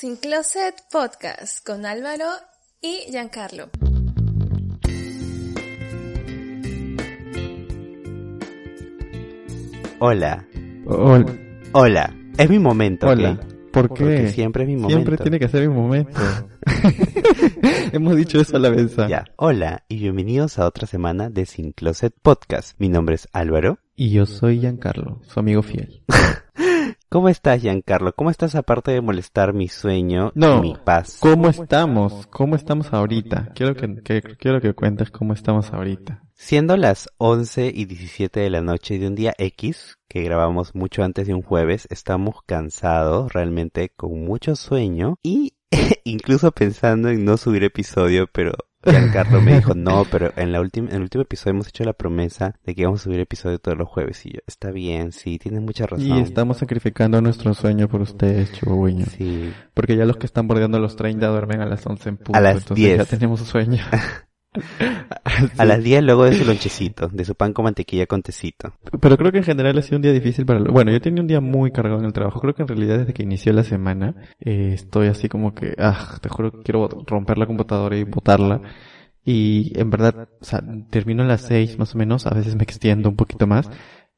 Sin Closet Podcast con Álvaro y Giancarlo. Hola. Hola. Hola. Es mi momento. Hola. ¿Por qué? Porque siempre es mi momento. Siempre tiene que ser mi momento. Hemos dicho eso a la vez. Ya. Hola y bienvenidos a otra semana de Sin Closet Podcast. Mi nombre es Álvaro. Y yo soy Giancarlo, su amigo fiel. ¿Cómo estás, Giancarlo? ¿Cómo estás aparte de molestar mi sueño No. y mi paz? ¿Cómo estamos? ¿Cómo estamos ahorita? Quiero que, que- quiero que cuentes cómo estamos ahorita. Siendo las 11 y 17 de la noche de un día X, que grabamos mucho antes de un jueves, estamos cansados, realmente con mucho sueño y incluso pensando en no subir episodio, pero Giancarlo me dijo, no, pero en, la última, en el último episodio hemos hecho la promesa de que íbamos a subir episodio todos los jueves y yo, está bien, sí, tienes mucha razón. Y estamos sacrificando nuestro sueño por ustedes, chihuahueños. Sí, Porque ya los que están bordeando los 30 duermen a las 11 en punto. A las entonces 10. ya tenemos sueño. a las 10 luego de su lonchecito, de su pan con mantequilla con tecito. Pero creo que en general ha sido un día difícil para... Bueno, yo tenía un día muy cargado en el trabajo. Creo que en realidad desde que inició la semana eh, estoy así como que... Ah, te juro que quiero romper la computadora y botarla. Y en verdad, o sea, termino a las seis más o menos. A veces me extiendo un poquito más.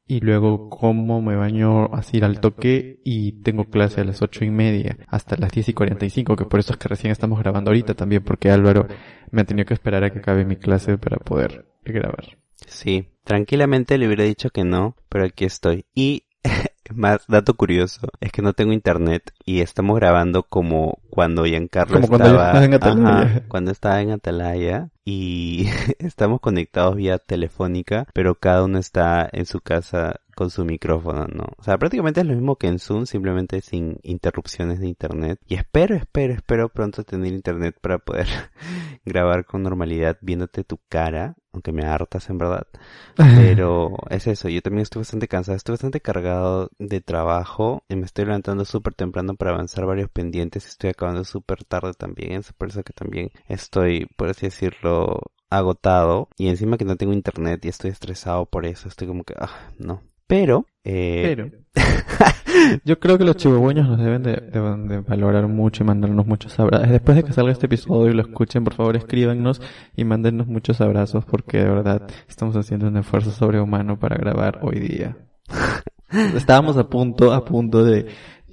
Y luego como me baño así al toque y tengo clase a las ocho y media hasta las diez y cuarenta y cinco, que por eso es que recién estamos grabando ahorita también porque Álvaro me ha tenido que esperar a que acabe mi clase para poder grabar. Sí, tranquilamente le hubiera dicho que no, pero aquí estoy. Y más dato curioso es que no tengo internet y estamos grabando como cuando Giancarlo Como cuando estaba estaba en Atalaya. Ajá, cuando estaba en Atalaya y estamos conectados vía telefónica, pero cada uno está en su casa con su micrófono, ¿no? O sea, prácticamente es lo mismo que en Zoom, simplemente sin interrupciones de internet. Y espero, espero, espero pronto tener internet para poder grabar con normalidad viéndote tu cara, aunque me hartas en verdad. Pero es eso, yo también estoy bastante cansado, estoy bastante cargado de trabajo y me estoy levantando súper temprano para avanzar varios pendientes estoy acabando súper tarde también, es por eso que también estoy, por así decirlo, agotado y encima que no tengo internet y estoy estresado por eso, estoy como que, ah, no. Pero, eh, Pero yo creo que los chihuahueños nos deben de, deben de valorar mucho y mandarnos muchos abrazos. Después de que salga este episodio y lo escuchen, por favor escríbanos y mándennos muchos abrazos porque de verdad estamos haciendo un esfuerzo sobrehumano para grabar hoy día. Estábamos a punto, a punto de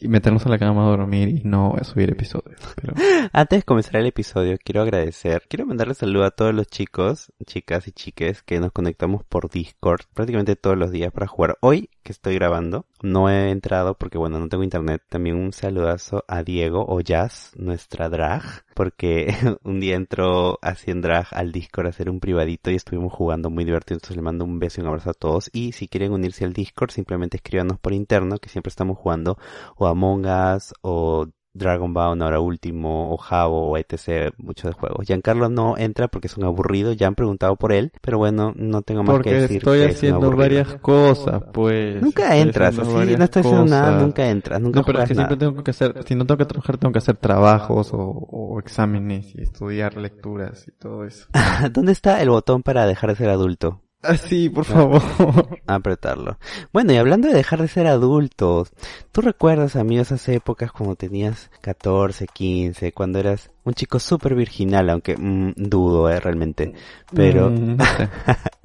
meternos a la cama a dormir y no subir episodios. Antes de comenzar el episodio, quiero agradecer, quiero mandarle saludo a todos los chicos, chicas y chiques que nos conectamos por Discord prácticamente todos los días para jugar. Hoy que estoy grabando, no he entrado porque bueno, no tengo internet. También un saludazo a Diego o Jazz, nuestra drag, porque un día entró así en drag al Discord a hacer un privadito y estuvimos jugando muy divertido. Entonces le mando un beso y un abrazo a todos. Y si quieren unirse al Discord, simplemente escríbanos por interno que siempre estamos jugando o Among Us o Dragon Ball ahora último o Jabo o etc. muchos de juegos. Giancarlo no entra porque es un aburrido, ya han preguntado por él, pero bueno, no tengo más que porque decir. estoy que es un haciendo varias cosas, pues. Nunca Estoy entras, así, no estoy haciendo nada, nunca entras, nunca No, pero es que siempre tengo que hacer, si no tengo que trabajar, tengo que hacer trabajos o, o exámenes y estudiar lecturas y todo eso. ¿Dónde está el botón para dejar de ser adulto? Ah, sí, por favor. Apretarlo. Bueno, y hablando de dejar de ser adultos, ¿tú recuerdas, amigos, esas épocas cuando tenías 14, 15, cuando eras un chico súper virginal, aunque mm, dudo, eh, realmente, pero... Mm, no sé.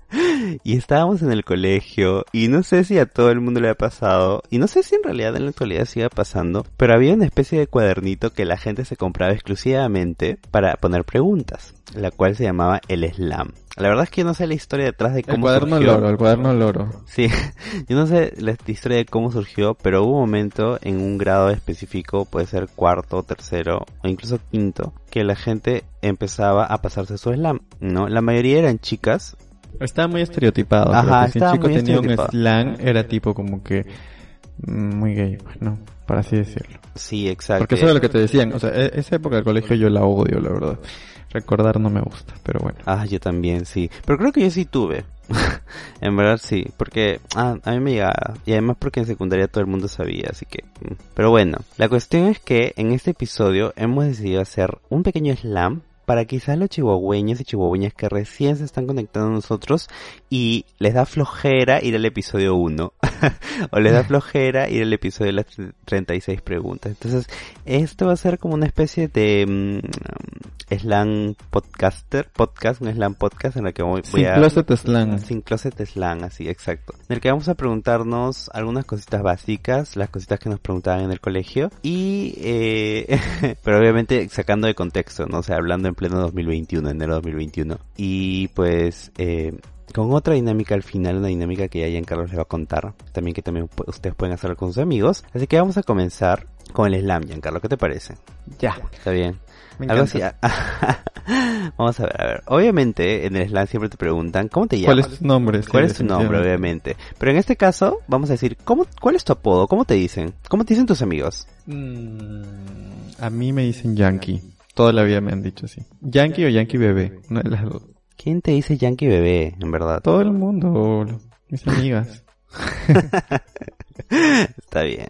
y estábamos en el colegio y no sé si a todo el mundo le ha pasado y no sé si en realidad en la actualidad siga pasando, pero había una especie de cuadernito que la gente se compraba exclusivamente para poner preguntas, la cual se llamaba el slam. La verdad es que yo no sé la historia detrás de El cómo cuaderno surgió. loro, el cuaderno loro. Sí, yo no sé la historia de cómo surgió, pero hubo un momento en un grado específico, puede ser cuarto, tercero o incluso quinto, que la gente empezaba a pasarse su slam, ¿no? La mayoría eran chicas, Estaba muy estereotipado. Ajá, si un chico tenía un slang, era tipo como que mm, muy gay, pues no, para así decirlo. sí, exacto. Porque eso es lo que te decían, o sea, e- esa época del colegio yo la odio, la verdad. Recordar no me gusta, pero bueno. Ah, yo también, sí. Pero creo que yo sí tuve. en verdad sí, porque ah, a mí me llegaba. Y además porque en secundaria todo el mundo sabía, así que... mm. Pero bueno, la cuestión es que en este episodio hemos decidido hacer un pequeño slam para quizás los chihuahueños y chihuahueñas que recién se están conectando a nosotros y les da flojera ir al episodio 1 o les da flojera ir al episodio de las 36 preguntas. Entonces, esto va a ser como una especie de mm, slang podcaster, podcast, un slang podcast en el que voy, voy Sin a... closet slang. Sin closet slang, así, exacto. En el que vamos a preguntarnos algunas cositas básicas, las cositas que nos preguntaban en el colegio. Y, eh, pero obviamente sacando de contexto, ¿no? O sea, hablando en pleno 2021, enero 2021. Y pues, eh, con otra dinámica al final, una dinámica que ya Giancarlo les va a contar. También que también ustedes pueden hacerlo con sus amigos. Así que vamos a comenzar con el slam, Giancarlo. ¿Qué te parece? Ya. Está bien. Me Algo así. Vamos a ver, a ver. Obviamente, en el slam siempre te preguntan, ¿cómo te ¿Cuál llamas? es tu nombre? Sí, ¿Cuál es tu nombre, obviamente? Pero en este caso, vamos a decir, ¿cómo, ¿cuál es tu apodo? ¿Cómo te dicen? ¿Cómo te dicen tus amigos? Mm, a mí me dicen Yankee. Toda la vida me han dicho así. Yankee o Yankee bebé. Una de las dos. ¿Quién te dice Yankee bebé, en verdad? Todo el mundo, mis amigas. Está bien.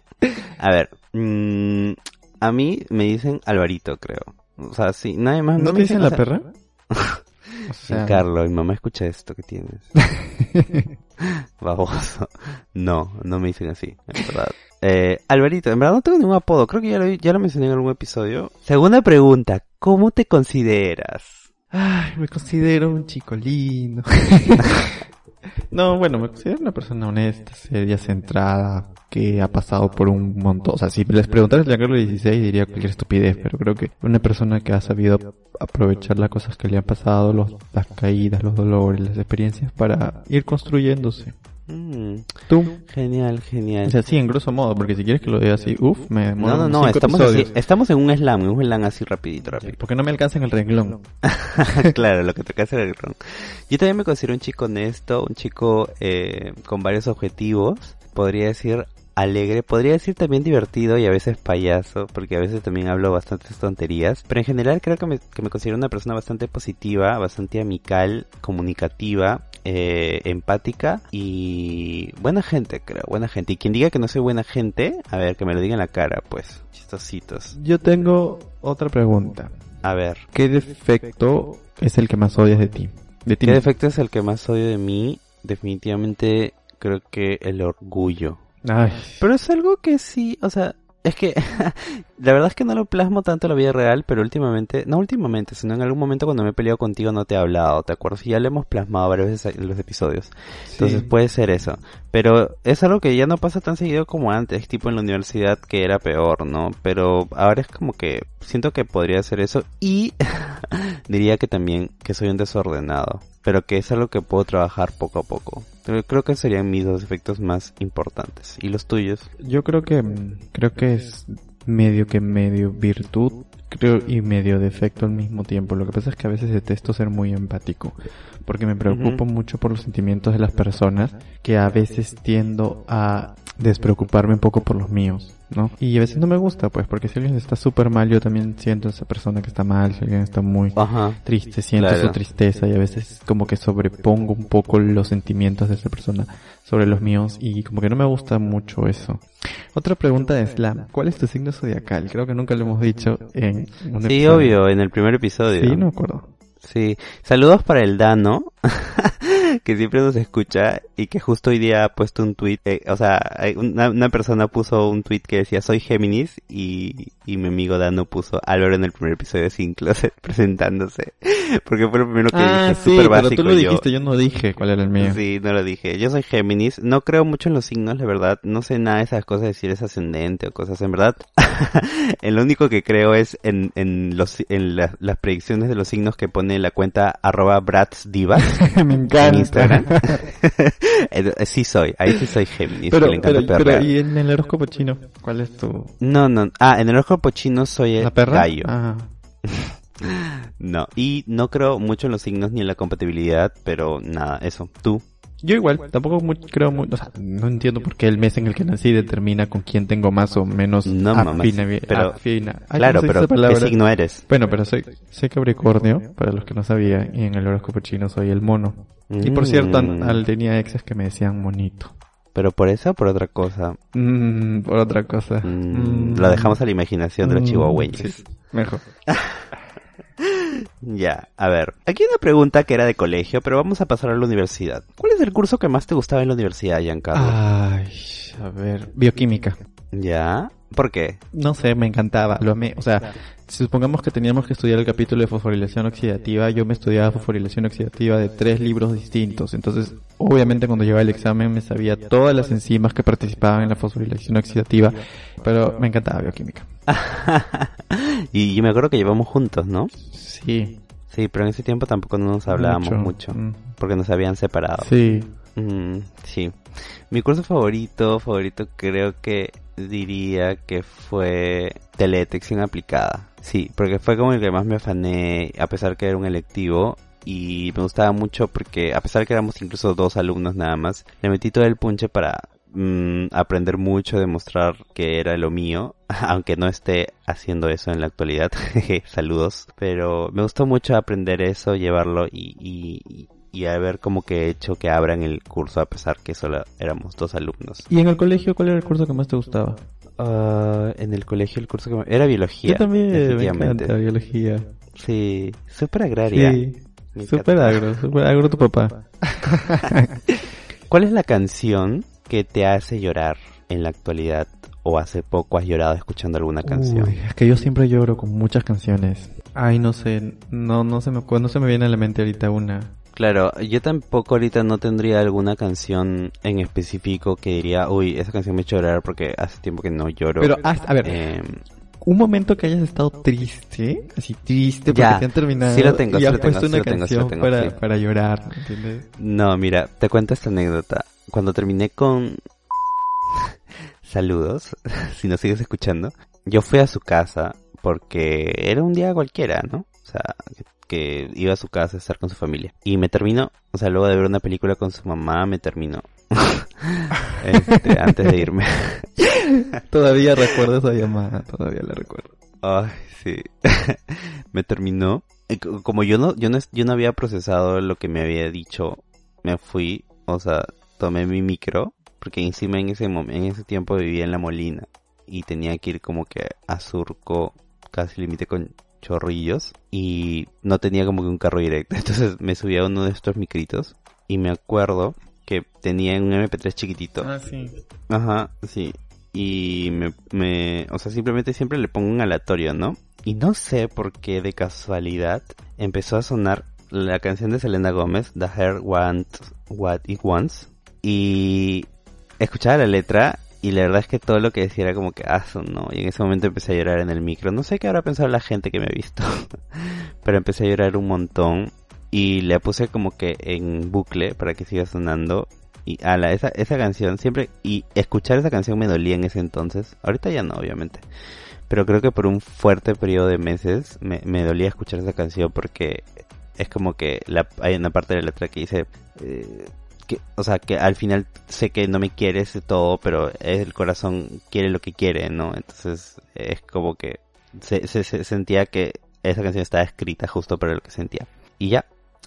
A ver, mm, a mí me dicen Alvarito, creo. O sea, sí, nadie más. ¿No me te dicen o la sea, perra? O sea, Carlos, mi mamá escucha esto que tienes. Baboso. No, no me dicen así, en verdad. Eh, Alvarito, en verdad no tengo ningún apodo. Creo que ya lo, ya lo mencioné en algún episodio. Segunda pregunta, ¿cómo te consideras? Ay, me considero un chico lindo. no, bueno, me considero una persona honesta, seria, centrada, que ha pasado por un montón. O sea, si les preguntaras a Giancarlo 16 diría cualquier estupidez, pero creo que una persona que ha sabido aprovechar las cosas que le han pasado, los, las caídas, los dolores, las experiencias para ir construyéndose. Mm, Tú. genial, genial. O sea, sí, en grosso modo, porque si quieres que lo diga así, uff, me no, no, no, estamos, así- estamos en un slam, en un slam así rapidito, rápido. Porque no me alcanza en el renglón. claro, lo que toca hacer el ron. Yo también me considero un chico honesto, un chico eh, con varios objetivos. Podría decir alegre, podría decir también divertido y a veces payaso, porque a veces también hablo bastantes tonterías. Pero en general creo que me, que me considero una persona bastante positiva, bastante amical, comunicativa, eh, empática y buena gente, creo, buena gente. Y quien diga que no soy buena gente, a ver, que me lo diga en la cara, pues, chistositos. Yo tengo otra pregunta. A ver. ¿Qué defecto es el que más odias de ti? De ti ¿Qué defecto es el que más odio de mí? Definitivamente creo que el orgullo. Ay, Pero es algo que sí, o sea, es que la verdad es que no lo plasmo tanto en la vida real, pero últimamente, no últimamente, sino en algún momento cuando me he peleado contigo no te he hablado, ¿te acuerdas? Y ya lo hemos plasmado varias veces en los episodios. Entonces puede ser eso. Pero es algo que ya no pasa tan seguido como antes, tipo en la universidad que era peor, ¿no? Pero ahora es como que siento que podría ser eso y diría que también que soy un desordenado, pero que es algo que puedo trabajar poco a poco. Creo que serían mis dos efectos más importantes. ¿Y los tuyos? Yo creo que mm, creo que es medio que medio virtud, creo y medio defecto al mismo tiempo. Lo que pasa es que a veces detesto ser muy empático, porque me preocupo mucho por los sentimientos de las personas, que a veces tiendo a despreocuparme un poco por los míos, ¿no? Y a veces no me gusta, pues, porque si alguien está súper mal, yo también siento a esa persona que está mal, si alguien está muy Ajá. triste, siento Claro. su tristeza y a veces como que sobrepongo un poco los sentimientos de esa persona sobre los míos y como que no me gusta mucho eso. Otra pregunta de Slam, ¿cuál es tu signo zodiacal? Creo que nunca lo hemos dicho en un Sí, episodio. obvio, en el primer episodio. Sí, no acuerdo. Sí, saludos para el Dano, que siempre nos escucha y que justo hoy día ha puesto un tweet, eh, o sea, una, una persona puso un tweet que decía soy Géminis y, y mi amigo Dano puso Álvaro en el primer episodio de Sin Closet presentándose, porque fue lo primero que ah, dije, sí, súper pero básico tú lo yo. dijiste, yo no dije cuál era el mío. Sí, no lo dije. Yo soy Géminis. No creo mucho en los signos, la verdad. No sé nada de esas cosas de si eres ascendente o cosas. En verdad, en lo único que creo es en, en, los, en la- las predicciones de los signos que pone la cuenta arroba bratsdivas me en encanta. Instagram. Eh, sí soy. Ahí sí soy Géminis. pero, que le encanta pero, pero. ¿y en el horóscopo chino? ¿Cuál es tu... No, no. Ah, en el horóscopo chino soy el ¿La perra? gallo. Ah. No. Y no creo mucho en los signos ni en la compatibilidad, pero nada, eso. Tú. Yo igual, tampoco creo o sea, no entiendo por qué el mes en el que nací determina con quién tengo más o menos No, mamá, afina, sí, pero- afina. Ay, claro, ¿cómo se dice pero ¿qué signo eres? Bueno, pero soy, soy Capricornio, para los que no sabían, y en el horóscopo chino soy el mono. Y por cierto, Mm. al tenía exes que me decían monito. ¿Pero por eso o por otra cosa? Mm, por otra cosa. Mm, Mm. Lo dejamos a la imaginación de los Mm, chihuahueños. sí, mejor. Ya, a ver. Aquí hay una pregunta que era de colegio, pero vamos a pasar a la universidad. ¿Cuál es el curso que más te gustaba en la universidad, Giancarlo? Ay, a ver, bioquímica. ¿Ya? ¿Por qué? No sé, me encantaba, lo amé. O sea, supongamos que teníamos que estudiar el capítulo de fosforilación oxidativa, yo me estudiaba fosforilación oxidativa de tres libros distintos. Entonces, obviamente cuando llegaba el examen me sabía todas las enzimas que participaban en la fosforilación oxidativa, pero me encantaba bioquímica. y yo me acuerdo que llevamos juntos, ¿no? Sí. Sí, pero en ese tiempo tampoco no nos hablábamos mucho, Mm. porque nos habían separado. Sí. Mm, sí. Mi curso favorito, favorito creo que diría que fue teledetección aplicada. Sí, porque fue como el que más me afané, a pesar que era un electivo. Y me gustaba mucho porque, a pesar que éramos incluso dos alumnos nada más, le metí todo el punche para mm, aprender mucho, demostrar que era lo mío, aunque no esté haciendo eso en la actualidad. Saludos. Pero me gustó mucho aprender eso, llevarlo y, y, y haber como que hecho que abran el curso a pesar que solo éramos dos alumnos. ¿Y en el colegio cuál era el curso que más te gustaba? Ah, en el colegio el curso que me- era biología. Yo también, me encanta biología. Sí, súper agraria. Sí, súper agro, súper agro tu papá. ¿Cuál es la canción que te hace llorar en la actualidad o hace poco has llorado escuchando alguna canción? Uy, es que yo siempre lloro con muchas canciones. Ay, no sé, no, no se me, no se me viene a la mente ahorita una. Claro, yo tampoco ahorita no tendría alguna canción en específico que diría, uy, esa canción me hecho llorar porque hace tiempo que no lloro. Pero, ah, a ver, Em, un momento que hayas estado triste, así triste porque Ya, te han terminado sí lo tengo, y sí has lo tengo, puesto sí una tengo, sí lo canción tengo, para, sí. para llorar, ¿entiendes? No, mira, te cuento esta anécdota. Cuando terminé con... Saludos, si nos sigues escuchando. Yo fui a su casa porque era un día cualquiera, ¿no? O sea, que, iba a su casa a estar con su familia. Y me terminó, o sea, luego de ver una película con su mamá, me terminó. Este, antes de irme. Todavía recuerdo esa llamada, todavía la recuerdo. Ay, sí. me terminó. Como yo no, yo no, yo no había procesado lo que me había dicho, me fui, o sea, tomé mi micro, porque encima en ese momento, en ese tiempo vivía en La Molina y tenía que ir como que a Surco, casi límite con Chorrillos, y no tenía como que un carro directo. Entonces me subí a uno de estos micritos y me acuerdo que tenía un MP3 chiquitito. Ah, sí. Ajá, sí. Y me, me, o sea, simplemente siempre le pongo un aleatorio, ¿no? Y no sé por qué de casualidad empezó a sonar la canción de Selena Gómez, The Hair Wants What It Wants. Y escuchaba la letra y la verdad es que todo lo que decía era como que, ah, no. Y en ese momento empecé a llorar en el micro. No sé qué habrá pensado la gente que me ha visto. Pero empecé a llorar un montón. Y le puse como que en bucle para que siga sonando. Y ala, esa, esa canción siempre, y escuchar esa canción me dolía en ese entonces. Ahorita ya no, obviamente. Pero creo que por un fuerte periodo de meses me, me dolía escuchar esa canción porque es como que la, hay una parte de la letra que dice, eh, que, o sea, que al final sé que no me quieres de todo, pero el corazón quiere lo que quiere, ¿no? Entonces es como que se, se sentía que esa canción estaba escrita justo para lo que sentía. Y ya,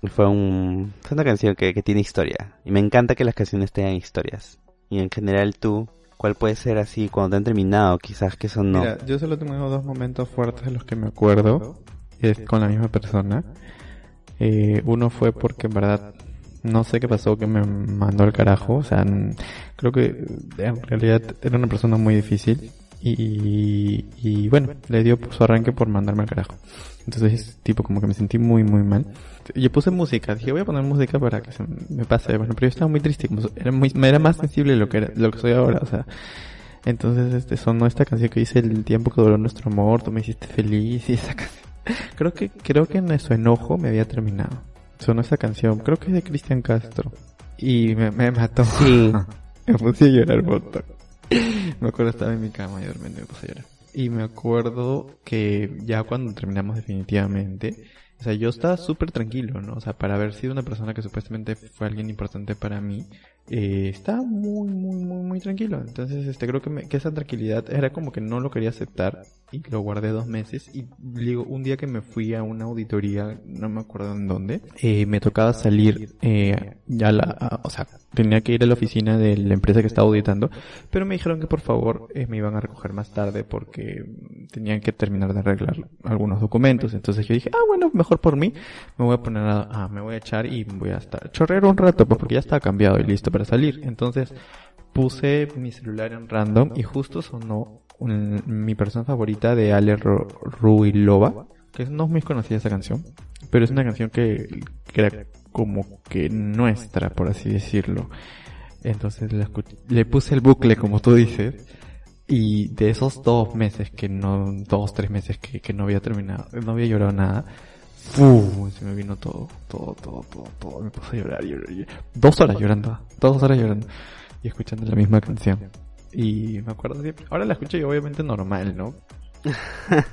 fue un fue una canción que, que tiene historia. Y me encanta que las canciones tengan historias. Y en general tú, ¿cuál puede ser así cuando te han terminado? Quizás que son no. Mira, yo solo tengo dos momentos fuertes de los que me acuerdo. Es con la misma persona. Eh, uno fue porque en verdad no sé qué pasó que me mandó al carajo. O sea, creo que en realidad era una persona muy difícil. Y, y bueno, le dio su arranque por mandarme al carajo. Entonces, tipo, como que me sentí muy, muy mal. Yo puse música, dije, voy a poner música para que se me pase. Bueno, pero yo estaba muy triste, era, muy, me era más sensible lo que era, lo que soy ahora, o sea. Entonces, este, sonó esta canción que dice el tiempo que duró nuestro amor, tú me hiciste feliz y esa canción. Creo que, creo que en su enojo me había terminado. Sonó esa canción, creo que es de Cristian Castro. Y me, me mató. Sí. me puse a llorar un montón. Me acuerdo estaba en mi cama y durmiendo y me puse a llorar. Y me acuerdo que ya cuando terminamos definitivamente, o sea, yo estaba súper tranquilo, ¿no? O sea, para haber sido una persona que supuestamente fue alguien importante para mí, eh, estaba muy, muy, muy, muy tranquilo. Entonces, este, creo que, me- que esa tranquilidad era como que no lo quería aceptar y lo guardé dos meses. Y digo, un día que me fui a una auditoría, no me acuerdo en dónde, eh, me tocaba salir, eh, ya la, a- o sea, tenía que ir a la oficina de la empresa que estaba auditando, pero me dijeron que por favor eh, me iban a recoger más tarde porque tenían que terminar de arreglar algunos documentos. Entonces yo dije, ah, bueno, mejor por mí, me voy a poner a, ah, me voy a echar y voy a estar chorrero un rato, pues porque ya estaba cambiado y listo para salir. Entonces puse mi celular en random y justo sonó un- mi persona favorita de Ale Ru- Ruilova, que no es muy conocida esa canción, pero es una canción que, que era como que nuestra, por así decirlo. Entonces le puse el bucle, como tú dices, y de esos dos meses que no, dos, tres meses que, que no había terminado, no había llorado nada, ¡fu! se me vino todo, todo, todo, todo, todo, me puse a llorar, llorar, llorar. dos horas llorando, dos horas llorando, y escuchando la misma canción. Y me acuerdo siempre, ahora la escucho y obviamente normal, ¿no?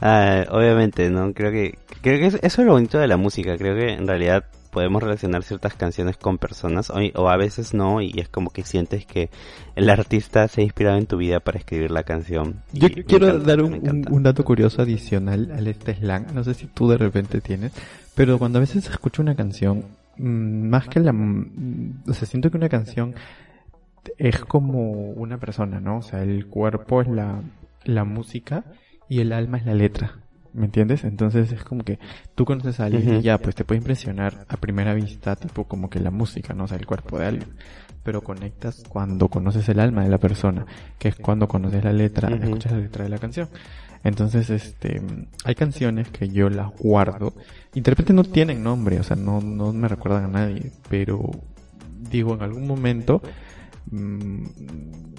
Ah, obviamente, ¿no? Creo que, creo que es- eso es lo bonito de la música. Creo que en realidad podemos relacionar ciertas canciones con personas o, o a veces no y es como que sientes que el artista se ha inspirado en tu vida para escribir la canción. Yo quiero encanta, dar un, un dato curioso adicional al este slang. No sé si tú de repente tienes, pero cuando a veces escucho una canción, mm, más que la, mm, o sea, siento que una canción es como una persona, ¿no? O sea, el cuerpo es la, la música y el alma es la letra. ¿Me entiendes? Entonces es como que tú conoces a alguien Ujú. y ya, pues te puede impresionar a primera vista, tipo como que la música, ¿no? O sea, el cuerpo de alguien. Pero conectas cuando conoces el alma de la persona, que es cuando conoces la letra, Ujú. escuchas la letra de la canción. Entonces, este, hay canciones que yo las guardo. Y de repente no tienen nombre, o sea, no, no me recuerdan a nadie, pero digo, en algún momento, mm,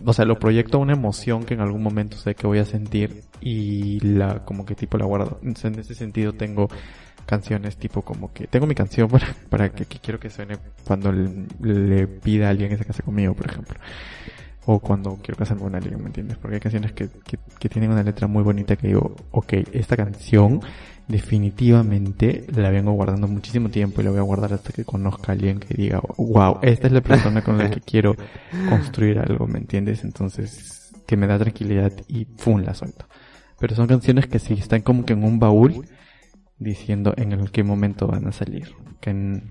o sea, lo proyecto a una emoción que en algún momento sé que voy a sentir y la, como que tipo la guardo. En ese sentido tengo canciones tipo como que, tengo mi canción para, para que, quiero que suene cuando le, le pida a alguien que se case conmigo, por ejemplo. O cuando quiero casarme con alguien, ¿me entiendes? Porque hay canciones que, que, que tienen una letra muy bonita que digo, ok, esta canción definitivamente la vengo guardando muchísimo tiempo y la voy a guardar hasta que conozca a alguien que diga, wow, esta es la persona con la que quiero construir algo, ¿me entiendes? Entonces, que me da tranquilidad y ¡pum! la suelto. Pero son canciones que sí están como que en un baúl diciendo en qué momento van a salir. Que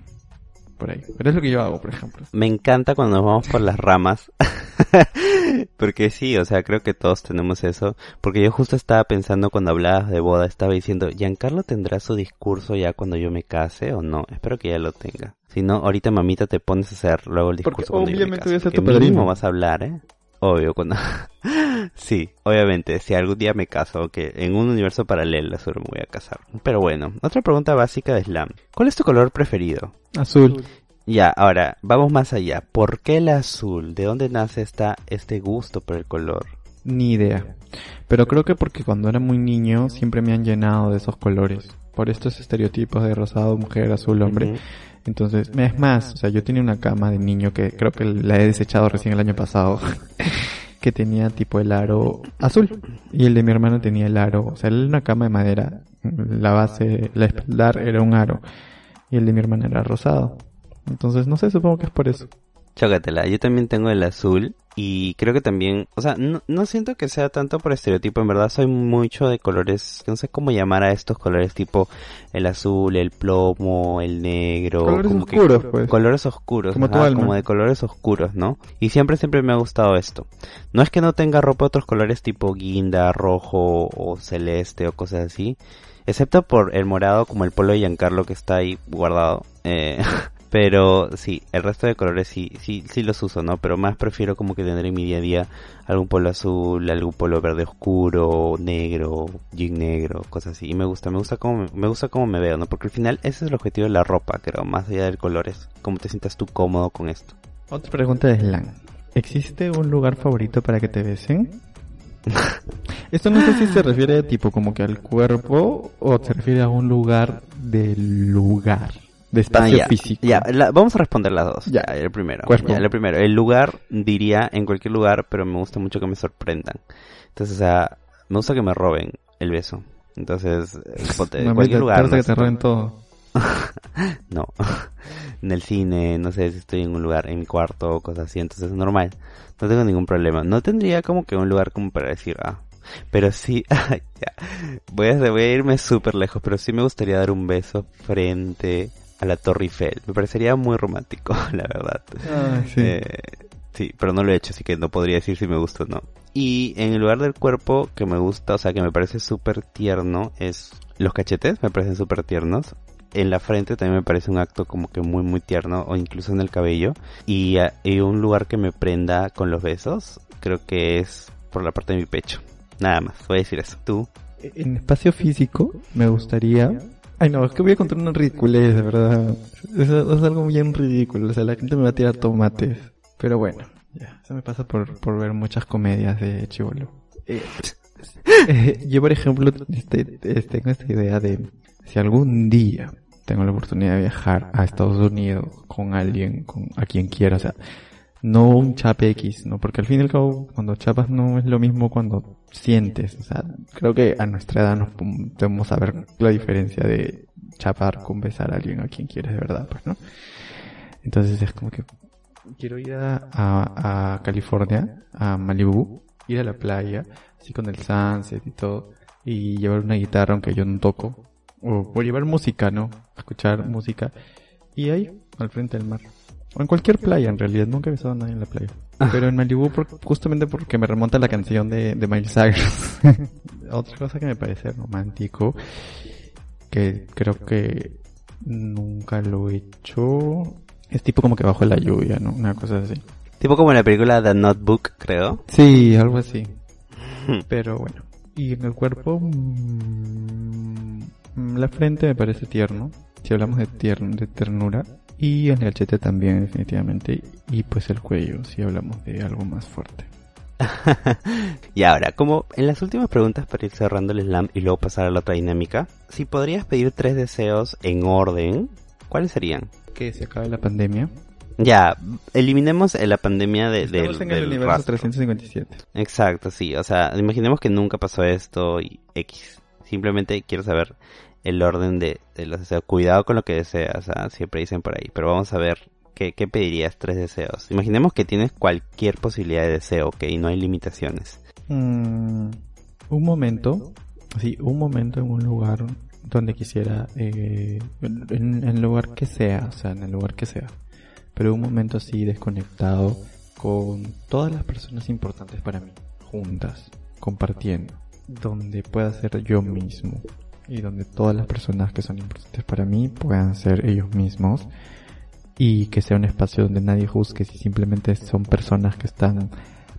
por ahí. Pero es lo que yo hago, por ejemplo. Me encanta cuando nos vamos por las ramas. Porque sí, o sea, creo que todos tenemos eso. Porque yo justo estaba pensando cuando hablabas de boda, estaba diciendo, ¿Giancarlo tendrá su discurso ya cuando yo me case o no? Espero que ya lo tenga. Si no, ahorita mamita te pones a hacer luego el Porque discurso cuando yo me obviamente case, voy a ser porque tu padrino. vas a hablar, ¿eh? Obvio, cuando... sí, obviamente, si algún día me caso, que en un universo paralelo seguro me voy a casar. Pero bueno, otra pregunta básica de Slam. ¿Cuál es tu color preferido? Azul. Ya, ahora, vamos más allá. ¿Por qué el azul? ¿De dónde nace esta, este gusto por el color? Ni idea. Pero creo que porque cuando era muy niño siempre me han llenado de esos colores. Por estos estereotipos de rosado, mujer, azul, hombre. Entonces, es más, o sea, yo tenía una cama de niño que creo que la he desechado recién el año pasado. que tenía tipo el aro azul. Y el de mi hermano tenía el aro, o sea, era una cama de madera. La base, la espaldar era un aro. Y el de mi hermana era rosado. Entonces, no sé, supongo que es por eso. Chócatela, yo también tengo el azul y creo que también, o sea, no, no siento que sea tanto por estereotipo, en verdad soy mucho de colores, no sé cómo llamar a estos colores tipo el azul, el plomo, el negro, Colores como que- oscuros, pues. colores oscuros, Como tu ajá, alma. como de colores oscuros, ¿no? Y siempre, siempre me ha gustado esto. No es que no tenga ropa de otros colores tipo guinda, rojo o celeste o cosas así, excepto por el morado como el polo de Giancarlo que está ahí guardado. Eh, pero sí, el resto de colores sí, sí, sí los uso, ¿no? Pero más prefiero como que tener en mi día a día algún polo azul, algún polo verde oscuro, negro, jean negro, cosas así. Y me gusta, me gusta cómo me, me gusta cómo me veo, ¿no? Porque al final ese es el objetivo de la ropa, creo, más allá del color es cómo te sientas tú cómodo con esto. Otra pregunta de Slang. ¿Existe un lugar favorito para que te besen? Esto no sé si se refiere tipo como que al cuerpo o se refiere a un lugar del lugar, de espacio Ah, ya, físico. Ya, la- vamos a responder las dos. Ya. Ya, el primero. Ya, el primero. El lugar diría en cualquier lugar, pero me gusta mucho que me sorprendan. Entonces, o sea, me gusta que me roben el beso. Entonces, ponte, en Mamita, cualquier lugar. no que te roben todo. no. en el cine, no sé si estoy en un lugar, en mi cuarto o cosas así, entonces es normal. No tengo ningún problema. No tendría como que un lugar como para decir, ah, pero sí, ya. Voy, a, voy a irme súper lejos, pero sí me gustaría dar un beso frente a la Torre Eiffel. Me parecería muy romántico, la verdad. sí. Eh, sí, pero no lo he hecho, así que no podría decir si me gusta o no. Y en el lugar del cuerpo que me gusta, o sea, que me parece súper tierno, es los cachetes, me parecen súper tiernos. En la frente también me parece un acto como que muy muy tierno, o incluso en el cabello. Y, y un lugar que me prenda con los besos, creo que es por la parte de mi pecho. Nada más, voy a decir eso. ¿Tú? En espacio físico me gustaría... Ay no, es que voy a contar una ridiculez, de verdad. Es, es algo bien ridículo, o sea, la gente me va a tirar tomates. Pero bueno, ya, eso me pasa por, por ver muchas comedias de chivolo. Eh, eh, yo, por ejemplo, este, este, tengo esta idea de si algún día tengo la oportunidad de viajar a Estados Unidos con alguien, con a quien quiera, o sea, no un chape X, ¿no? Porque al fin y al cabo, cuando chapas no es lo mismo cuando sientes. O sea, creo que a nuestra edad nos podemos saber la diferencia de chapar con besar a alguien a quien quieres de verdad, pues, ¿no? Entonces es como que quiero ir a, a, California, a Malibu, ir a la playa, así con el sunset y todo, y llevar una guitarra aunque yo no toco, o, o llevar música, ¿no? Escuchar música, y ahí, al frente del mar. O en cualquier playa, en realidad. Nunca he besado a nadie en la playa. Ah. Pero en Malibu, justamente porque me remonta la canción de, de Miley Cyrus. Otra cosa que me parece romántico, que creo que nunca lo he hecho, es tipo como que bajo la lluvia, ¿no? Una cosa así. Tipo como en la película The Notebook, creo. Sí, algo así. Hmm. Pero bueno. Y en el cuerpo, mmm, la frente me parece tierno. Si hablamos de, tierno, de ternura, y el cachete también, definitivamente. Y pues el cuello, si hablamos de algo más fuerte. y ahora, como en las últimas preguntas para ir cerrando el slam y luego pasar a la otra dinámica, si podrías pedir tres deseos en orden, ¿cuáles serían? Que se acabe la pandemia. Ya, eliminemos la pandemia de, Estamos en el universo 357. Exacto, sí. O sea, imaginemos que nunca pasó esto y X. Simplemente quiero saber el orden de, los deseos. Cuidado con lo que deseas, ¿ah? siempre dicen por ahí. Pero vamos a ver qué, pedirías tres deseos. Imaginemos que tienes cualquier posibilidad de deseo, ok, y no hay limitaciones. Mm, un momento, sí, un momento en un lugar donde quisiera, eh, en, el lugar que sea, o sea, en el lugar que sea. Pero un momento así desconectado con todas las personas importantes para mí, juntas, compartiendo, donde pueda ser yo mismo, y donde todas las personas que son importantes para mí puedan ser ellos mismos y que sea un espacio donde nadie juzgue si simplemente son personas que están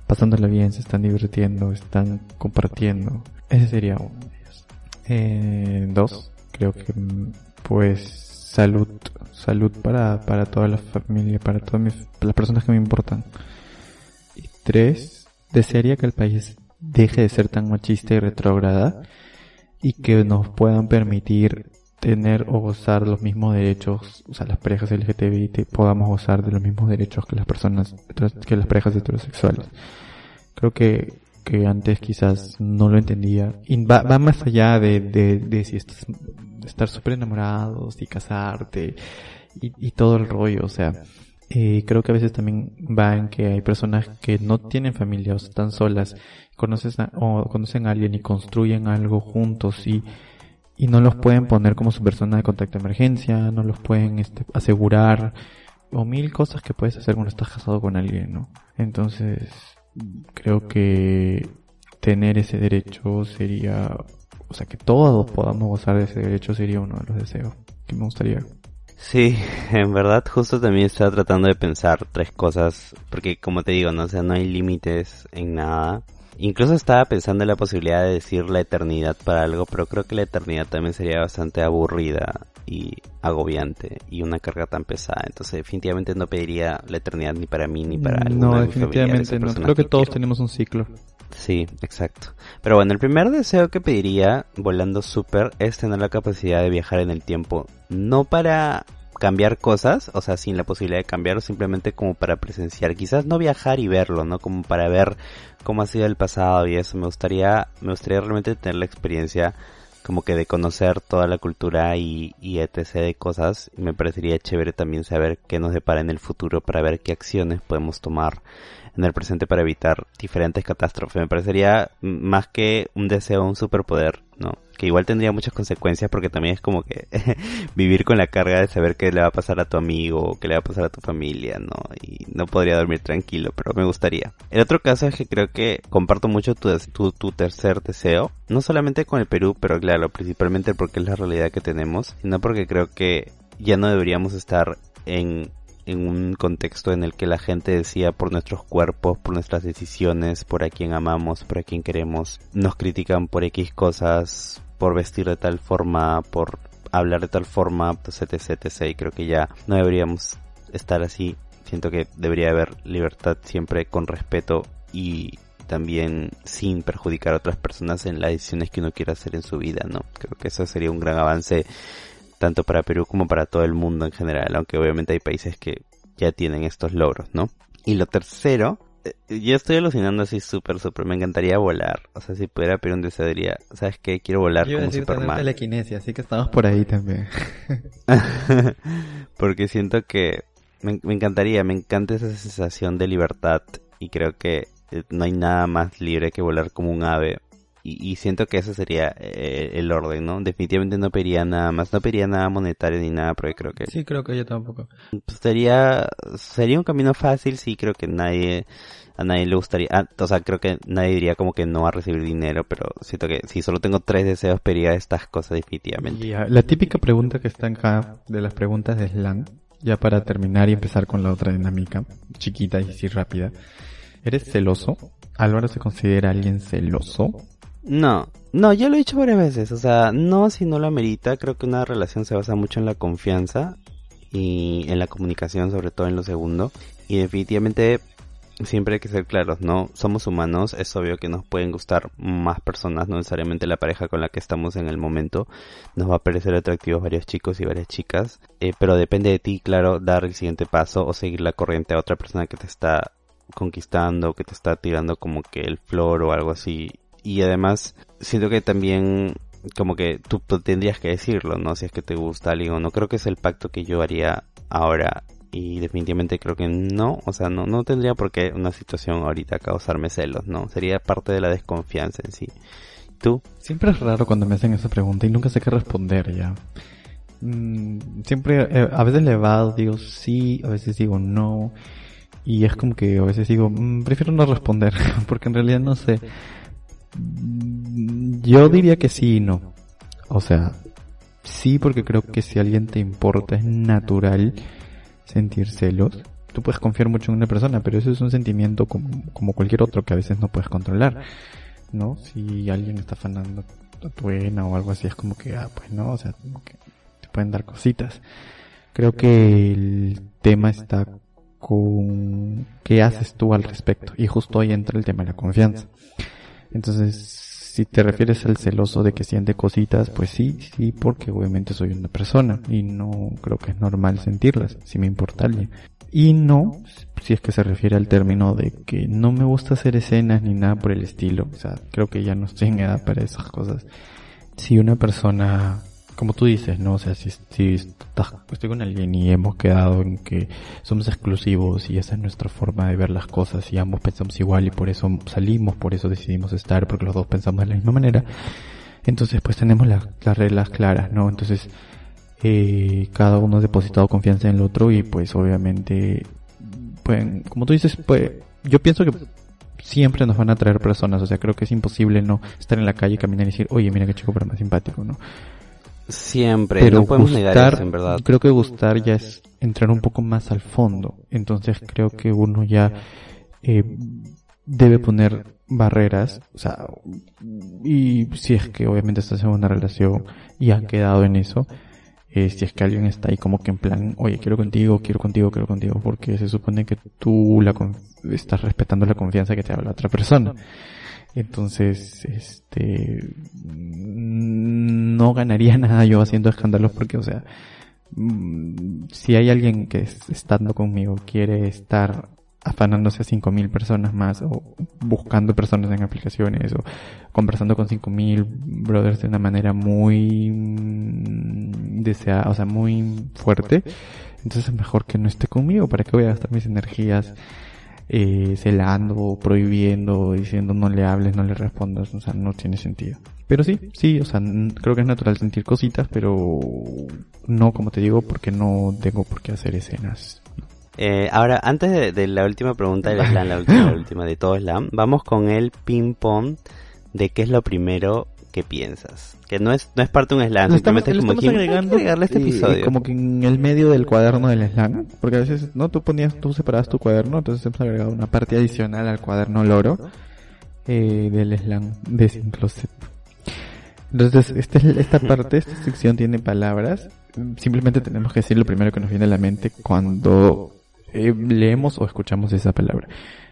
pasándolo bien, se están divirtiendo, están compartiendo. Ese sería uno de ellos. Eh, dos, creo que pues salud, salud para, para toda la familia, para todas las personas que me importan. Y tres, desearía que el país deje de ser tan machista y retrógrada y que nos puedan permitir tener o gozar los mismos derechos, o sea, las parejas LGTBI podamos gozar de los mismos derechos que las personas, que las parejas heterosexuales. Creo que, que antes quizás no lo entendía. Y va, va más allá de, de, de si estás, estar súper enamorados y casarte y todo el rollo, o sea, eh, creo que a veces también va en que hay personas que no tienen familia o están solas, conoces o conocen a alguien y construyen algo juntos y, y no los pueden poner como su persona de contacto de emergencia, no los pueden este, asegurar o mil cosas que puedes hacer cuando estás casado con alguien, ¿no? Entonces, creo que tener ese derecho sería, o sea, que todos podamos gozar de ese derecho sería uno de los deseos que me gustaría Sí, en verdad justo también estaba tratando de pensar tres cosas, porque como te digo, no, o sea, no hay límites en nada. Incluso estaba pensando en la posibilidad de decir la eternidad para algo, pero creo que la eternidad también sería bastante aburrida y agobiante y una carga tan pesada. Entonces definitivamente no pediría la eternidad ni para mí ni para No, definitivamente no. Creo que todos tenemos un ciclo. Sí, exacto. Pero bueno, el primer deseo que pediría volando súper es tener la capacidad de viajar en el tiempo. No para cambiar cosas, o sea, sin la posibilidad de cambiarlo, simplemente como para presenciar. Quizás no viajar y verlo, ¿no? Como para ver cómo ha sido el pasado y eso. Me gustaría, me gustaría realmente tener la experiencia como que de conocer toda la cultura y, y etc de cosas. Me parecería chévere también saber qué nos depara en el futuro para ver qué acciones podemos tomar en el presente para evitar diferentes catástrofes. Me parecería más que un deseo, un superpoder, ¿no? Que igual tendría muchas consecuencias porque también es como que vivir con la carga de saber qué le va a pasar a tu amigo qué le va a pasar a tu familia, ¿no? Y no podría dormir tranquilo, pero me gustaría. El otro caso es que creo que comparto mucho tu, tu, tu tercer deseo, no solamente con el Perú, pero claro, principalmente porque es la realidad que tenemos, sino porque creo que ya no deberíamos estar en en un contexto en el que la gente decía por nuestros cuerpos, por nuestras decisiones, por a quien amamos, por a quien queremos. Nos critican por X cosas, por vestir de tal forma, por hablar de tal forma, etc, etc. Y creo que ya no deberíamos estar así. Siento que debería haber libertad siempre con respeto y también sin perjudicar a otras personas en las decisiones que uno quiera hacer en su vida, ¿no? Creo que eso sería un gran avance tanto para Perú como para todo el mundo en general, aunque obviamente hay países que ya tienen estos logros, ¿no? Y lo tercero, yo estoy alucinando así súper, súper, me encantaría volar. O sea, si pudiera pedir un deseo, diría, ¿sabes qué? Quiero volar Yo como decir Superman. telequinesia, así que estamos por ahí también. Porque siento que me, me encantaría, me encanta esa sensación de libertad y creo que eh, no hay nada más libre que volar como un ave. Y, y siento que ese sería eh, el orden, ¿no? Definitivamente no pediría nada más, no pediría nada monetario ni nada, porque creo que Sí, creo que yo tampoco. pues, sería sería un camino fácil sí creo que nadie a nadie le gustaría ah, o sea creo que nadie diría como que no va a recibir dinero pero siento que si solo tengo tres deseos pediría estas cosas definitivamente Ya, La típica pregunta que está acá de las preguntas de Slan, ya para terminar y empezar con la otra dinámica, chiquita y así rápida. ¿Eres celoso? ¿Álvaro se considera alguien celoso? No no yo lo he dicho varias veces o sea no si no lo amerita creo que una relación se basa mucho en la confianza y en la comunicación sobre todo en lo segundo y definitivamente siempre hay que ser claros, ¿no? Somos humanos, es obvio que nos pueden gustar más personas, no necesariamente la pareja con la que estamos en el momento. Nos va a parecer atractivos varios chicos y varias chicas, eh, pero depende de ti, claro, dar el siguiente paso o seguir la corriente a otra persona que te está conquistando, que te está tirando como que el flor o algo así. Y además, siento que también como que tú tú tendrías que decirlo, ¿no? Si es que te gusta alguien o no. Creo que es el pacto que yo haría ahora y definitivamente creo que no, o sea, no, no tendría por qué una situación ahorita causarme celos, ¿no? Sería parte de la desconfianza en sí. ¿Tú? Siempre es raro cuando me hacen esa pregunta y nunca sé qué responder ya. Mm, siempre, eh, a veces le evado, digo sí, a veces digo no. Y es como que a veces digo, mm, prefiero no responder, porque en realidad no sé. Yo diría que sí y no. O sea, sí porque creo que si alguien te importa es natural sentir celos. Tú puedes confiar mucho en una persona, pero eso es un sentimiento como, cualquier otro que a veces no puedes controlar. ¿No? Si alguien está afanando a tu vena o algo así, es como que, ah, pues no, o sea, como que te pueden dar cositas. Creo que el tema está con qué haces tú al respecto. Y justo ahí entra el tema de la confianza. Entonces, si te refieres al celoso de que siente cositas, pues sí, sí, porque obviamente soy una persona y no creo que es normal sentirlas, si me importa alguien. Y no, si es que se refiere al término de que no me gusta hacer escenas ni nada por el estilo, o sea, creo que ya no estoy en edad para esas cosas. Si una persona, como tú dices, ¿no? O sea, si, si estás, estoy con alguien y hemos quedado en que somos exclusivos y esa es nuestra forma de ver las cosas y ambos pensamos igual y por eso salimos, por eso decidimos estar, porque los dos pensamos de la misma manera, entonces pues tenemos la- las reglas claras, ¿no? Entonces, eh, cada uno ha depositado confianza en el otro y pues obviamente, pueden, como tú dices, pues yo pienso que siempre nos van a traer personas, o sea, creo que es imposible no estar en la calle, caminar y decir, oye, mira qué chico pero más simpático, ¿no? Siempre, Pero no podemos negar gustar, eso, en verdad. creo que gustar ya es entrar un poco más al fondo. Entonces creo que uno ya eh, debe poner barreras, o sea, y si es que obviamente estás en una relación y han quedado en eso, eh, si es que alguien está ahí como que en plan, oye, quiero contigo, quiero contigo, quiero contigo, porque se supone que tú la estás respetando la confianza que te da la otra persona. Entonces, este, no ganaría nada yo haciendo escándalos porque, o sea, mm, si hay alguien que es- estando conmigo quiere estar afanándose a 5.000 personas más o buscando personas en aplicaciones o conversando con 5.000 brothers de una manera muy deseada, o sea, muy fuerte. Entonces es mejor que no esté conmigo. ¿Para qué voy a gastar mis energías eh, celando, prohibiendo, diciendo no le hables, no le respondas? O sea, no tiene sentido. Pero sí, sí, o sea, creo que es natural sentir cositas, pero no, como te digo, porque no tengo por qué hacer escenas. Eh, ahora, antes de, de la última pregunta del slam, la última, la última de todo slam, vamos con el ping pong de qué es lo primero que piensas. Que no es, no es parte de un slam, Lo estamos, simplemente es lo como estamos que agregarle este episodio. como que en el medio del cuaderno del slang, porque a veces no tú ponías, tú separabas tu cuaderno, entonces hemos agregado una parte adicional al cuaderno loro eh, del slang de Sin Closet. Entonces este, esta parte, esta sección tiene palabras, simplemente tenemos que decir lo primero que nos viene a la mente cuando eh, leemos o escuchamos esa palabra.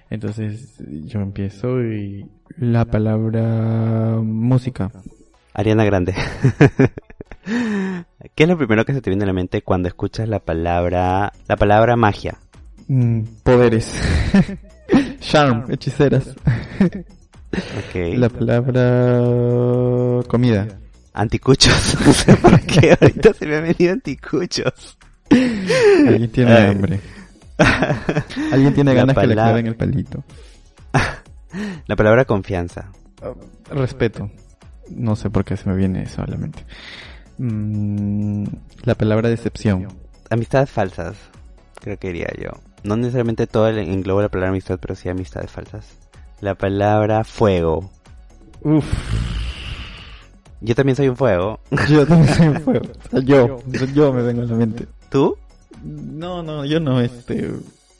Entonces yo empiezo y la palabra música. Ariana Grande. ¿Qué es lo primero que se te viene a la mente cuando escuchas la palabra, la palabra magia? Mm, poderes. Charm, hechiceras. La palabra comida. Anticuchos. No sé por qué ahorita se me han venido anticuchos. Alguien tiene Ay. hambre. Alguien tiene ganas que le palabra- claven el palito. La palabra confianza. Respeto. No sé por qué se me viene eso a la mente. Mm, la palabra decepción. Amistades falsas. Creo que diría yo. No necesariamente todo el engloba la palabra amistad, pero sí amistades falsas. La palabra fuego. Uf, Yo también soy un fuego. yo también soy un fuego. O sea, yo, yo me vengo a la mente. ¿Tú? No, no, yo no, este...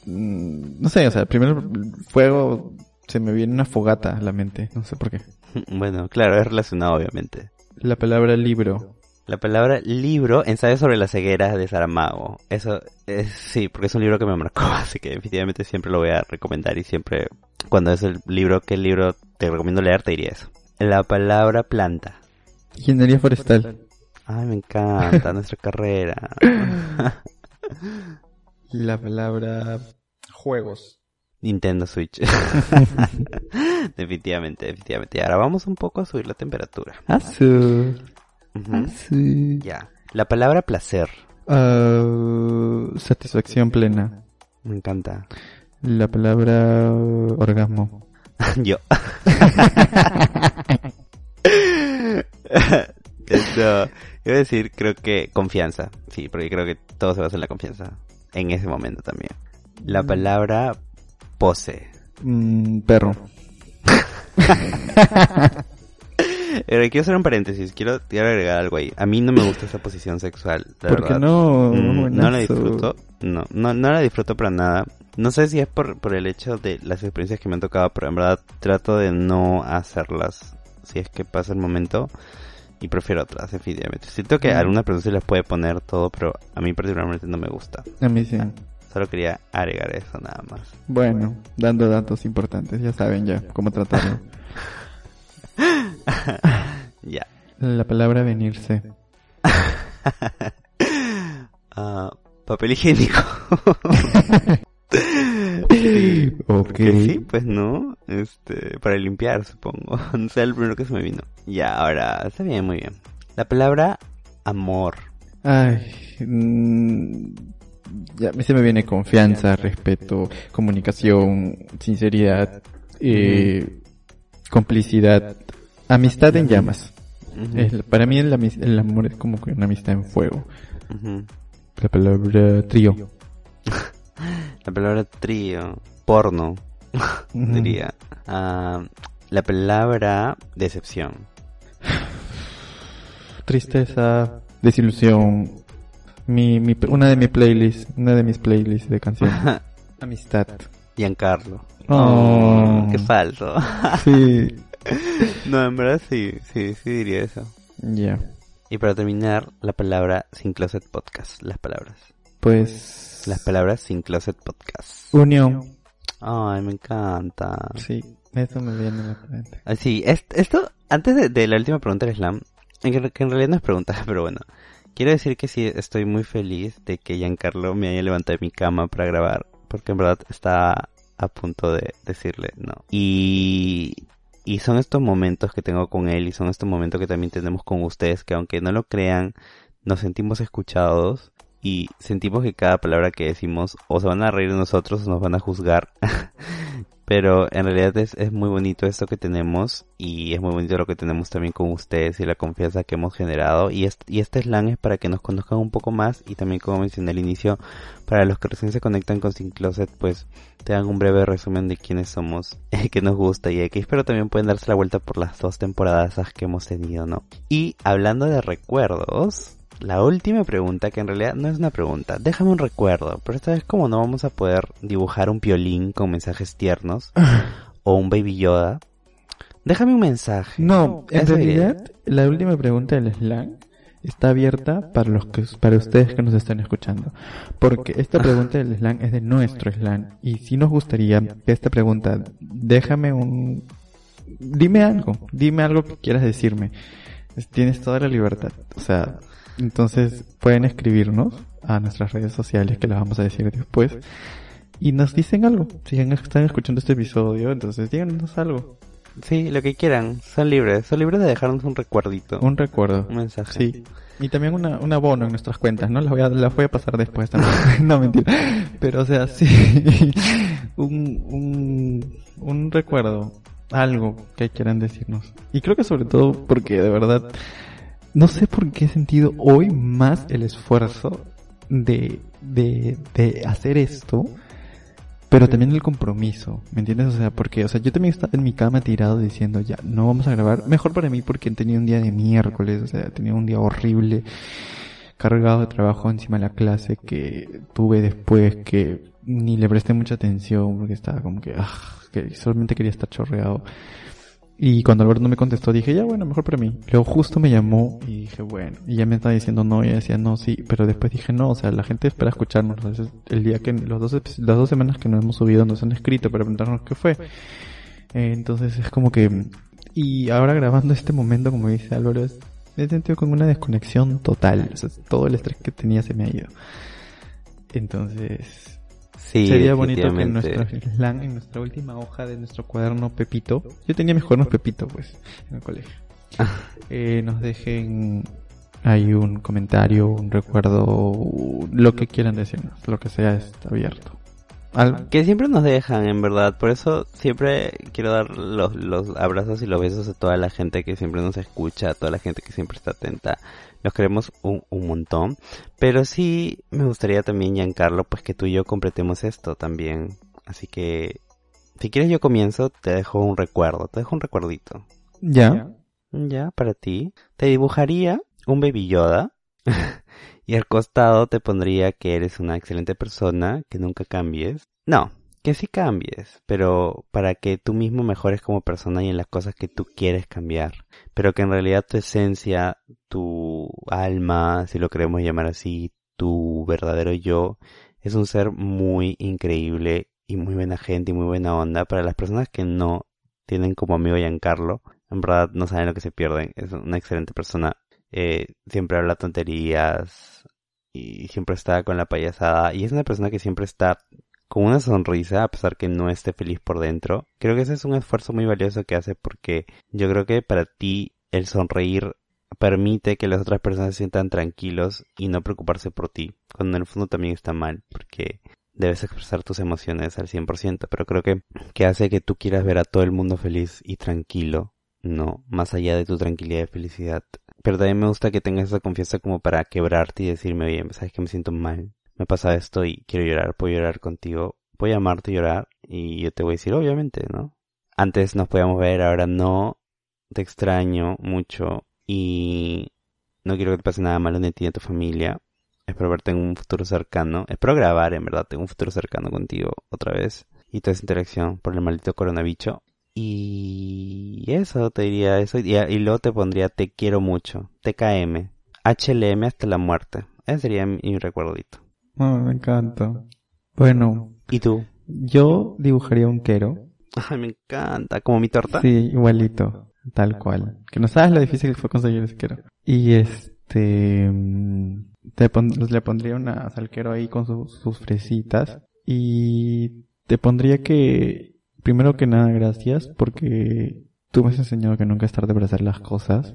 mm, No sé, o sea, primero fuego se me viene una fogata a la mente, no sé por qué. Bueno, claro, es relacionado obviamente. La palabra libro. La palabra libro, ensayo sobre la ceguera de Saramago. Eso es, sí, porque es un libro que me marcó, así que definitivamente siempre lo voy a recomendar y siempre, cuando es el libro, ¿qué libro te recomiendo leer? Te diría eso. La palabra planta. Ingeniería forestal. Ay, me encanta nuestra carrera. La palabra juegos. Nintendo Switch. definitivamente, definitivamente. Y ahora vamos un poco a subir la temperatura. Azul. Ujú. Azul. Ya. La palabra placer. Ah, satisfacción plena. Me encanta. La palabra orgasmo. Yo. Iba a decir, creo que confianza. Sí, porque creo que todo se basa en la confianza. En ese momento también. La Mm. palabra pose. Mm, perro. Pero quiero hacer un paréntesis. Quiero, quiero agregar algo ahí. A mí no me gusta esa posición sexual. La ¿Por qué no? Mm, no la disfruto. No, no, no la disfruto para nada. No sé si es por, por el hecho de las experiencias que me han tocado, pero en verdad trato de no hacerlas si es que pasa el momento y prefiero otras, definitivamente. Siento que a Mm. algunas personas se les puede poner todo, pero a mí particularmente no me gusta. A mí sí. Solo quería agregar eso nada más. Bueno, dando datos importantes, ya saben ya cómo tratarlo. Ya. La palabra venirse. Ah, papel higiénico. sí. Ok. Que sí, pues no, este, para limpiar supongo, no sé, el primero que se me vino. Ya, ahora, está bien, muy bien. La palabra amor. Ay, mm, ya se me viene confianza, respeto, comunicación, sinceridad, eh, complicidad, amistad en llamas. Para mí el, el amor es como que una amistad en fuego. La palabra trío. La palabra trío, porno, diría. La palabra decepción. Tristeza, desilusión. Mi, mi, una de mis playlists, una de mis playlists de canciones. Amistad. Giancarlo. Oh. qué falso. Sí. no, en verdad sí, sí, sí diría eso. Ya. Y para terminar, la palabra sin closet podcast. Las palabras. Pues. Las palabras sin closet podcast. Unión. Ay, me encanta. Sí, eso me viene a la mente. Ah, Sí, es- esto, antes de, de la última pregunta del slam, que, en realidad no es pregunta, pero bueno, quiero decir que sí, estoy muy feliz de que Giancarlo me haya levantado de mi cama para grabar, porque en verdad estaba a punto de decirle no. Y, y son estos momentos que tengo con él y son estos momentos que también tenemos con ustedes que aunque no lo crean, nos sentimos escuchados y sentimos que cada palabra que decimos o se van a reír de nosotros o nos van a juzgar. Pero en realidad es, es muy bonito esto que tenemos y es muy bonito lo que tenemos también con ustedes y la confianza que hemos generado. Y, y este slang es para que nos conozcan un poco más y también como mencioné al inicio, para los que recién se conectan con Sin Closet, pues te dan un breve resumen de quiénes somos, que nos gusta y X, pero también pueden darse la vuelta por las dos temporadas que hemos tenido, ¿no? Y hablando de recuerdos, la última pregunta, que en realidad no es una pregunta, déjame un recuerdo, pero esta vez como no vamos a poder dibujar un piolín con mensajes tiernos o un baby Yoda, déjame un mensaje. No, en realidad la última pregunta del slang está abierta para los que para ustedes que nos están escuchando, porque esta pregunta del slang es de nuestro slang y si nos gustaría que esta pregunta déjame un dime algo, dime algo que quieras decirme. Tienes toda la libertad, o sea, entonces pueden escribirnos a nuestras redes sociales que las vamos a decir después y nos dicen algo. Si están escuchando este episodio, entonces díganos algo. Sí, lo que quieran, son libres, son libres de dejarnos un recuerdito. Un recuerdo. Un mensaje. Sí. Y también una, un abono en nuestras cuentas, ¿no? Las voy a, las voy a pasar después también. no, mentira. Pero, o sea, sí. un, un, un recuerdo. Algo que quieran decirnos. Y creo que sobre todo porque de verdad no sé por qué he sentido hoy más el esfuerzo de, de, de hacer esto, pero también el compromiso, ¿me entiendes? O sea, porque, o sea, yo también estaba en mi cama tirado diciendo, ya, no vamos a grabar, mejor para mí porque tenía un día de miércoles, o sea, tenía un día horrible, cargado de trabajo encima de la clase que tuve después, que ni le presté mucha atención porque estaba como que, ah, que solamente quería estar chorreado. Y cuando Alberto no me contestó, dije, ya bueno, mejor para mí. Luego justo me llamó y dije, bueno. Y ya me estaba diciendo no, y decía no, sí. Pero después dije, no, o sea, la gente espera escucharnos. Entonces, el día que, los dos, las dos semanas que nos hemos subido nos han escrito para preguntarnos qué fue. Eh, entonces es como que, y ahora grabando este momento, como dice Álvaro, me he sentido con una desconexión total. O sea, todo el estrés que tenía se me ha ido. Entonces, Sería bonito que en nuestra en nuestra última hoja de nuestro cuaderno Pepito, yo tenía mis cuadernos Pepito pues en el colegio, eh, nos dejen ahí un comentario, un recuerdo, lo que quieran decirnos, lo que sea está abierto. Que siempre nos dejan, en verdad. Por eso siempre quiero dar los, los abrazos y los besos a toda la gente que siempre nos escucha, a toda la gente que siempre está atenta los queremos un, un montón. Pero sí me gustaría también, Giancarlo, pues que tú y yo completemos esto también. Así que, si quieres yo comienzo, te dejo un recuerdo, te dejo un recuerdito. Ya. Ya, para ti. Te dibujaría un baby Yoda. y al costado te pondría que eres una excelente persona, que nunca cambies. No, que sí cambies, pero para que tú mismo mejores como persona y en las cosas que tú quieres cambiar, pero que en realidad tu esencia, tu alma, si lo queremos llamar así, tu verdadero yo, es un ser muy increíble y muy buena gente y muy buena onda. Para las personas que no tienen como amigo a Giancarlo, en verdad no saben lo que se pierden, es una excelente persona, eh, siempre habla tonterías y siempre está con la payasada. Y es una persona que siempre está con una sonrisa a pesar que no esté feliz por dentro. Creo que ese es un esfuerzo muy valioso que hace porque yo creo que para ti el sonreír permite que las otras personas se sientan tranquilos y no preocuparse por ti, cuando en el fondo también está mal, porque debes expresar tus emociones al 100%, pero creo que, que hace que tú quieras ver a todo el mundo feliz y tranquilo, no, más allá de tu tranquilidad y felicidad. Pero también me gusta que tengas esa confianza como para quebrarte y decirme, oye, sabes que me siento mal, me pasa esto y quiero llorar, puedo llorar contigo, voy a amarte y llorar y yo te voy a decir obviamente, ¿no? Antes nos podíamos ver, ahora no, te extraño mucho y no quiero que te pase nada malo ni a ti ni a tu familia. Espero verte en un futuro cercano. Espero grabar, en verdad, en un futuro cercano contigo otra vez. Y toda esa interacción por el maldito coronavirus. Y eso, te diría eso. Y, y luego te pondría te quiero mucho. TKM. HLM hasta la muerte. Ese sería mi recuerdito. Oh, me encanta. Bueno. ¿Y tú? Yo dibujaría un quero. Ay, me encanta. ¿Como mi torta? Sí, igualito. Tal cual. Que no sabes lo difícil que fue conseguir ese quero. Y este... Te le pondría una salquero ahí con sus fresitas. Y te pondría que, primero que nada, gracias, porque tú me has enseñado que nunca es tarde para hacer las cosas.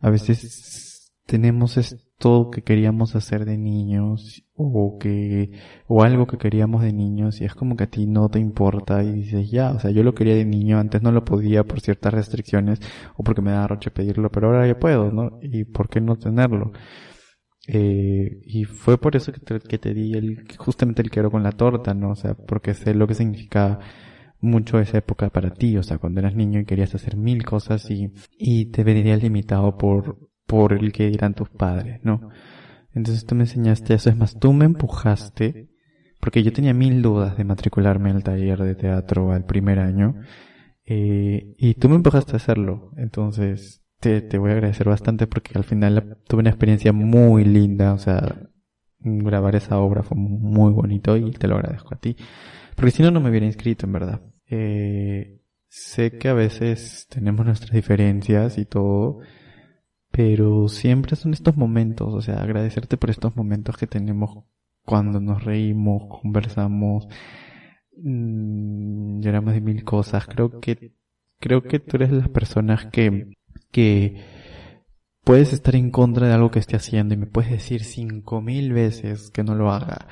A veces tenemos esto que queríamos hacer de niños, o que, o algo que queríamos de niños, y es como que a ti no te importa, y dices, ya, o sea, yo lo quería de niño, antes no lo podía por ciertas restricciones, o porque me da roche pedirlo, pero ahora ya puedo, ¿no? Y por qué no tenerlo. Eh, y fue por eso que te, que te di el, justamente el quiero con la torta, ¿no? O sea, porque sé lo que significaba mucho esa época para ti, o sea, cuando eras niño y querías hacer mil cosas y, y te verías limitado por, por el que dirán tus padres, ¿no? Entonces tú me enseñaste eso, es más, tú me empujaste, porque yo tenía mil dudas de matricularme al taller de teatro al primer año, eh, y tú me empujaste a hacerlo, entonces te, te voy a agradecer bastante porque al final tuve una experiencia muy linda, o sea, grabar esa obra fue muy bonito y te lo agradezco a ti. Porque si no, no me hubiera inscrito, en verdad. Eh, sé que a veces tenemos nuestras diferencias y todo, pero siempre son estos momentos, o sea, agradecerte por estos momentos que tenemos cuando nos reímos, conversamos, mmm, lloramos de mil cosas. Creo que, creo que tú eres de las personas que que puedes estar en contra de algo que esté haciendo y me puedes decir cinco mil veces que no lo haga.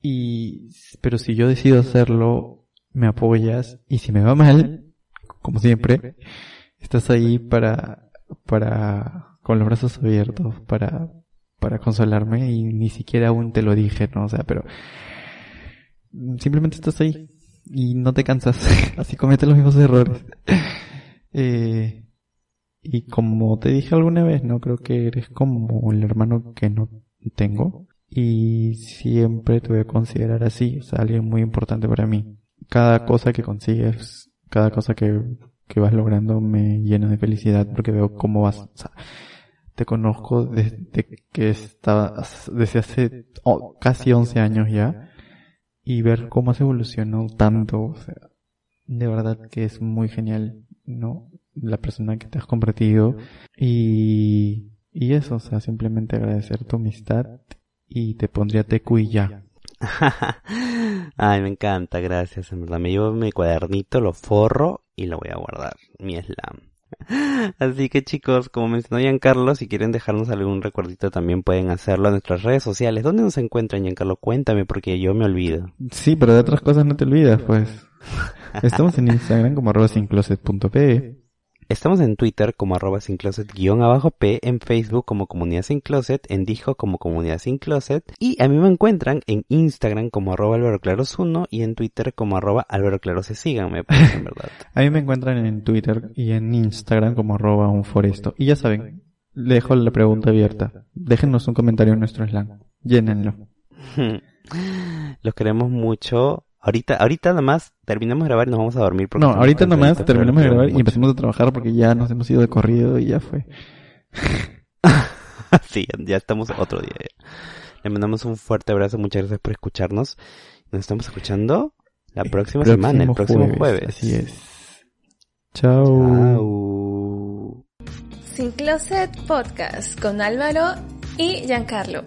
Y, pero si yo decido hacerlo, me apoyas y si me va mal, como siempre, estás ahí para, para, con los brazos abiertos, para, para consolarme y ni siquiera aún te lo dije, ¿no? O sea, pero simplemente estás ahí y no te cansas, así cometes los mismos errores. Eh, y como te dije alguna vez, no creo que eres como el hermano que no tengo. Y siempre te voy a considerar así, o sea, alguien muy importante para mí. Cada cosa que consigues, cada cosa que, que vas logrando me llena de felicidad porque veo cómo vas, o sea, te conozco desde que estaba, desde hace oh, casi 11 años ya, y ver cómo has evolucionado tanto, o sea, de verdad que es muy genial, ¿no? la persona que te has convertido y, y eso, o sea, simplemente agradecer tu amistad y te pondría tecu y. Ay, me encanta, gracias, en verdad. Me llevo mi cuadernito, lo forro y lo voy a guardar, mi slam. Así que chicos, como mencionó Giancarlo, si quieren dejarnos algún recuerdito también pueden hacerlo en nuestras redes sociales. ¿Dónde nos encuentran, Giancarlo? Cuéntame porque yo me olvido. Sí, pero de otras cosas no te olvidas, pues. Estamos en Instagram como arroba Estamos en Twitter como arroba sin closet guion abajo P, en Facebook como comunidad sin closet, en Dijo como comunidad sin closet y a mí me encuentran en Instagram como arroba Álvaro Claros 1 y en Twitter como arroba Álvaro Claros se sigan, me parece en verdad. a mí me encuentran en Twitter y en Instagram como arroba un foresto. Y ya saben, dejo la pregunta abierta. Déjenos un comentario en nuestro slang. Llénenlo. Los queremos mucho. Ahorita, ahorita nada más terminamos de grabar y nos vamos a dormir. no, ahorita nada más terminamos de grabar y empezamos a trabajar porque ya nos hemos ido de corrido y ya fue. sí, ya estamos otro día. Le mandamos un fuerte abrazo, muchas gracias por escucharnos. Nos estamos escuchando la próxima semana, el próximo jueves. Así es. Chao. Chao. Sin Closet Podcast con Álvaro y Giancarlo.